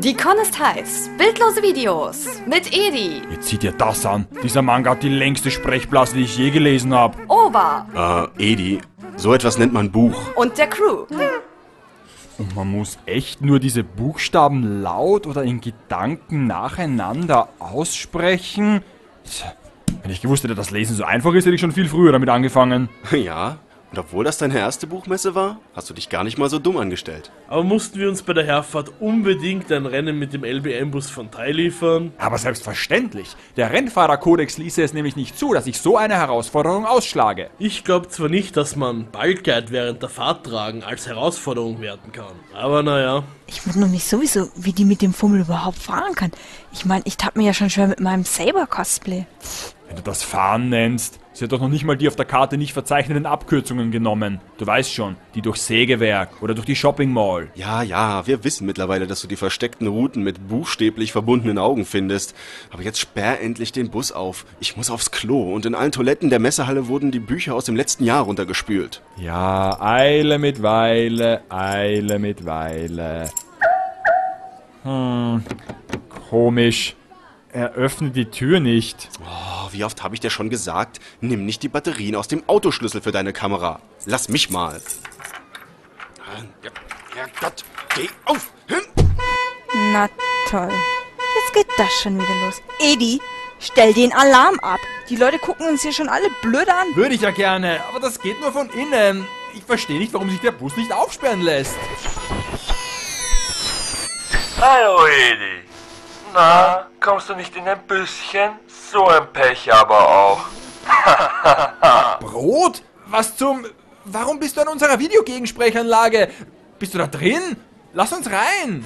Die Con ist heiß. Bildlose Videos mit Edi, Jetzt sieh dir das an. Dieser Manga hat die längste Sprechblase, die ich je gelesen habe. Oba Äh, Edi, so etwas nennt man Buch. und der Crew. Und man muss echt nur diese Buchstaben laut oder in Gedanken nacheinander aussprechen. Wenn ich gewusst hätte, dass Lesen so einfach ist, hätte ich schon viel früher damit angefangen. Ja, und obwohl das deine erste Buchmesse war, hast du dich gar nicht mal so dumm angestellt. Aber mussten wir uns bei der Herfahrt unbedingt ein Rennen mit dem LBM-Bus von Thai liefern? Aber selbstverständlich. Der Rennfahrerkodex ließe es nämlich nicht zu, dass ich so eine Herausforderung ausschlage. Ich glaube zwar nicht, dass man Ballguide während der Fahrt tragen als Herausforderung werten kann. Aber naja. Ich wundere mich sowieso, wie die mit dem Fummel überhaupt fahren kann. Ich meine, ich tat mir ja schon schwer mit meinem Saber-Cosplay. Wenn du das Fahren nennst, sie hat doch noch nicht mal die auf der Karte nicht verzeichneten Abkürzungen genommen. Du weißt schon, die durch Sägewerk oder durch die Shopping Mall. Ja, ja, wir wissen mittlerweile, dass du die versteckten Routen mit buchstäblich verbundenen Augen findest. Aber jetzt sperr endlich den Bus auf. Ich muss aufs Klo und in allen Toiletten der Messehalle wurden die Bücher aus dem letzten Jahr runtergespült. Ja, Eile mit Weile, Eile mit Weile. Hm, komisch. Er öffnet die Tür nicht. Oh, wie oft habe ich dir schon gesagt, nimm nicht die Batterien aus dem Autoschlüssel für deine Kamera. Lass mich mal. Ja, Herrgott, geh auf! Hin! Na toll. Jetzt geht das schon wieder los. Edi, stell den Alarm ab. Die Leute gucken uns hier schon alle blöd an. Würde ich ja gerne, aber das geht nur von innen. Ich verstehe nicht, warum sich der Bus nicht aufsperren lässt. Hallo Edi. Na, kommst du nicht in ein Büsschen? So ein Pech aber auch. Brot? Was zum... Warum bist du an unserer Videogegensprechanlage? Bist du da drin? Lass uns rein.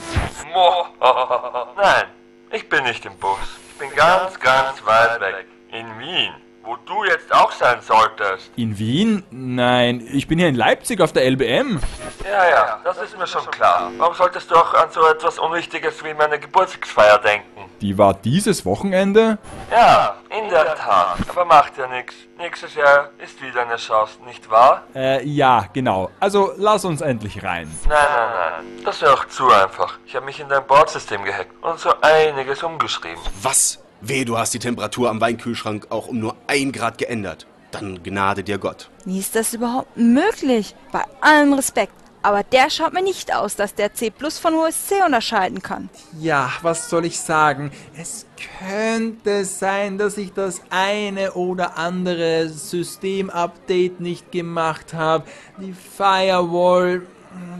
Nein, ich bin nicht im Bus. Ich bin ganz, ganz weit weg. In Wien, wo du jetzt auch sein solltest. In Wien? Nein, ich bin hier in Leipzig auf der LBM. Ja, ja, das ist mir schon klar. Warum solltest du auch an so etwas Unwichtiges wie meine Geburtstagsfeier denken? Die war dieses Wochenende? Ja, in der Tat. Aber macht ja nichts. Nächstes Jahr ist wieder eine Chance, nicht wahr? Äh, ja, genau. Also lass uns endlich rein. Nein, nein, nein. Das wäre auch zu einfach. Ich habe mich in dein Bordsystem gehackt und so einiges umgeschrieben. Was? Weh, du hast die Temperatur am Weinkühlschrank auch um nur ein Grad geändert. Dann gnade dir Gott. Wie ist das überhaupt möglich? Bei allem Respekt. Aber der schaut mir nicht aus, dass der C Plus von USC unterscheiden kann. Ja, was soll ich sagen? Es könnte sein, dass ich das eine oder andere Systemupdate nicht gemacht habe. Die Firewall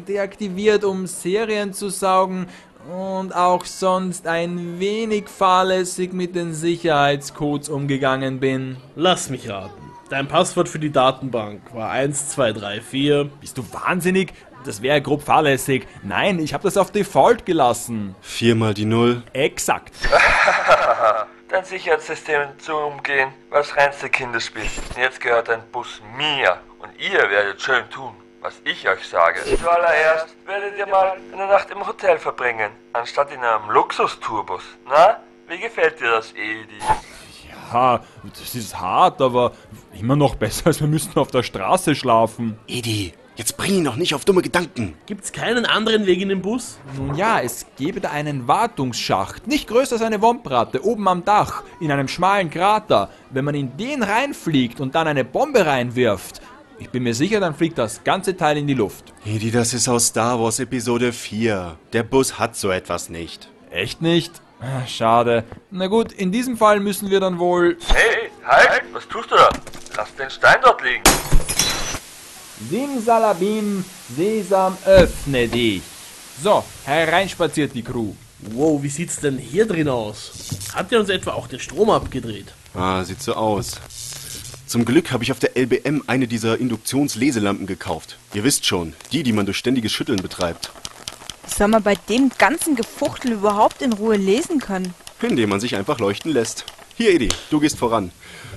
deaktiviert, um Serien zu saugen und auch sonst ein wenig fahrlässig mit den Sicherheitscodes umgegangen bin. Lass mich raten. Dein Passwort für die Datenbank war 1234. Bist du wahnsinnig? Das wäre grob fahrlässig. Nein, ich habe das auf Default gelassen. Viermal die Null. Exakt. Dein Sicherheitssystem zu umgehen, war das reinste Kinderspiel. Jetzt gehört dein Bus mir und ihr werdet schön tun, was ich euch sage. Zuallererst werdet ihr mal eine Nacht im Hotel verbringen, anstatt in einem Luxustourbus. Na, wie gefällt dir das, Edi? Ja, das ist hart, aber immer noch besser, als wir müssten auf der Straße schlafen. Edi, jetzt bring ihn noch nicht auf dumme Gedanken. Gibt's keinen anderen Weg in den Bus? Nun ja, es gäbe da einen Wartungsschacht, nicht größer als eine Wombratte, oben am Dach, in einem schmalen Krater. Wenn man in den reinfliegt und dann eine Bombe reinwirft, ich bin mir sicher, dann fliegt das ganze Teil in die Luft. Edi, das ist aus Star Wars Episode 4. Der Bus hat so etwas nicht. Echt nicht? Ah, Schade. Na gut, in diesem Fall müssen wir dann wohl... Hey, halt! Was tust du da? Lass den Stein dort liegen. Simsalabim, Sesam, öffne dich. So, hereinspaziert die Crew. Wow, wie sieht's denn hier drin aus? Hat der uns etwa auch den Strom abgedreht? Ah, sieht so aus. Zum Glück habe ich auf der LBM eine dieser Induktionsleselampen gekauft. Ihr wisst schon, die, die man durch ständiges Schütteln betreibt. Soll man bei dem ganzen Gefuchtel überhaupt in Ruhe lesen können? Indem man sich einfach leuchten lässt. Hier, Edi, du gehst voran.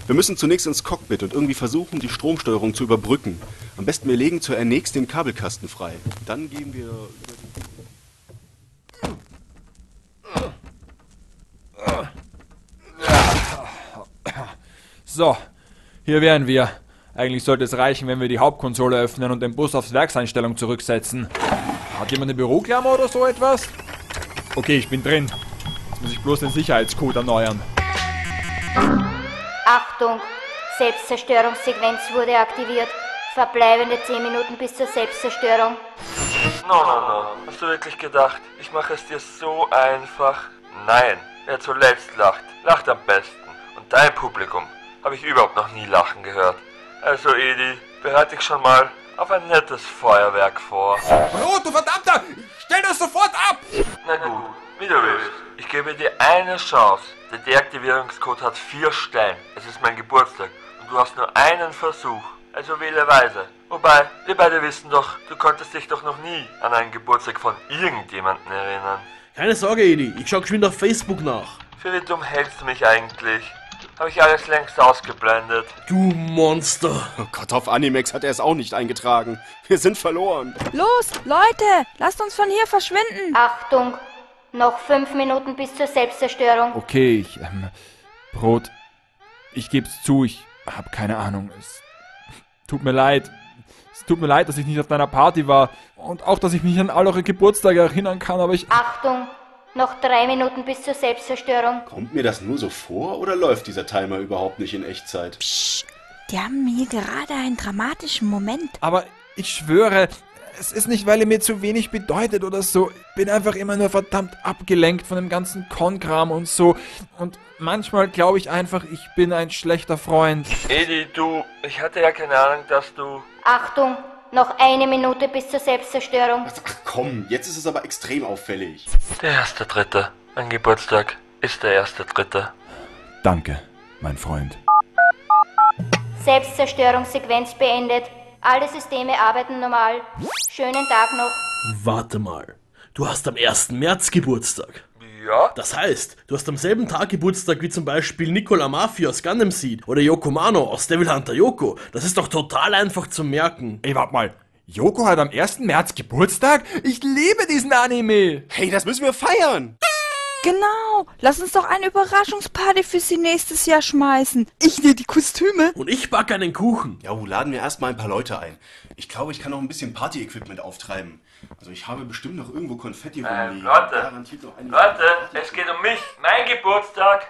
Wir müssen zunächst ins Cockpit und irgendwie versuchen, die Stromsteuerung zu überbrücken. Am besten wir legen zunächst den Kabelkasten frei. Dann gehen wir über die So, hier wären wir. Eigentlich sollte es reichen, wenn wir die Hauptkonsole öffnen und den Bus aufs Werkseinstellung zurücksetzen. Hat jemand eine Büroklammer oder so etwas? Okay, ich bin drin. Jetzt muss ich bloß den Sicherheitscode erneuern. Achtung, Selbstzerstörungssequenz wurde aktiviert. Verbleibende 10 Minuten bis zur Selbstzerstörung. No, no, no. Hast du wirklich gedacht, ich mache es dir so einfach? Nein. Wer zuletzt lacht, lacht am besten. Und dein Publikum habe ich überhaupt noch nie lachen gehört. Also, Edi, bereite dich schon mal auf ein nettes Feuerwerk vor. Oh, du verdammter! Stell das sofort ab! Na gut, wie du willst. Ich gebe dir eine Chance. Der Deaktivierungscode hat vier Stellen. Es ist mein Geburtstag und du hast nur einen Versuch. Also wähle weise. Wobei, wir beide wissen doch, du konntest dich doch noch nie an einen Geburtstag von irgendjemandem erinnern. Keine Sorge, Edi, ich schau geschwind auf Facebook nach. Für wie dumm hältst du mich eigentlich? Habe ich alles längst ausgeblendet. Du Monster. Oh Gott, auf Animex hat er es auch nicht eingetragen. Wir sind verloren. Los, Leute, lasst uns von hier verschwinden. Achtung, noch 5 Minuten bis zur Selbstzerstörung. Okay, ich, ähm, Brot, ich geb's zu, ich hab keine Ahnung. Es tut mir leid. Es tut mir leid, dass ich nicht auf deiner Party war. Und auch, dass ich mich an all eure Geburtstage erinnern kann, aber ich... Achtung, noch 3 Minuten bis zur Selbstzerstörung. Kommt mir das nur so vor oder läuft dieser Timer überhaupt nicht in Echtzeit? Die haben hier gerade einen dramatischen Moment. Aber ich schwöre, es ist nicht, weil ihr mir zu wenig bedeutet oder so. Ich bin einfach immer nur verdammt abgelenkt von dem ganzen Konkram und so. Und manchmal glaube ich einfach, ich bin ein schlechter Freund. Edi, du, ich hatte ja keine Ahnung, dass du... Achtung, noch eine Minute bis zur Selbstzerstörung. Ach komm, jetzt ist es aber extrem auffällig. Der erste Dritte. Mein Geburtstag ist der erste Dritte. Danke, mein Freund. Selbstzerstörungssequenz beendet. Alle Systeme arbeiten normal. Schönen Tag noch. Warte mal. Du hast am 1. März Geburtstag. Ja? Das heißt, du hast am selben Tag Geburtstag wie zum Beispiel Nicola Mafia aus Gundam Seed oder Yoko Mano aus Devil Hunter Yoko. Das ist doch total einfach zu merken. Ey, warte mal. Yoko hat am 1. März Geburtstag? Ich liebe diesen Anime! Hey, das müssen wir feiern! Genau, lass uns doch eine Überraschungsparty für sie nächstes Jahr schmeißen. Ich nehme die Kostüme. Und ich backe einen Kuchen. Ja, laden wir erstmal ein paar Leute ein. Ich glaube, ich kann noch ein bisschen Party-Equipment auftreiben. Also ich habe bestimmt noch irgendwo Konfetti Ähm, rumliegen. Leute. Garantiert noch einige- Leute, es geht um mich. Mein Geburtstag.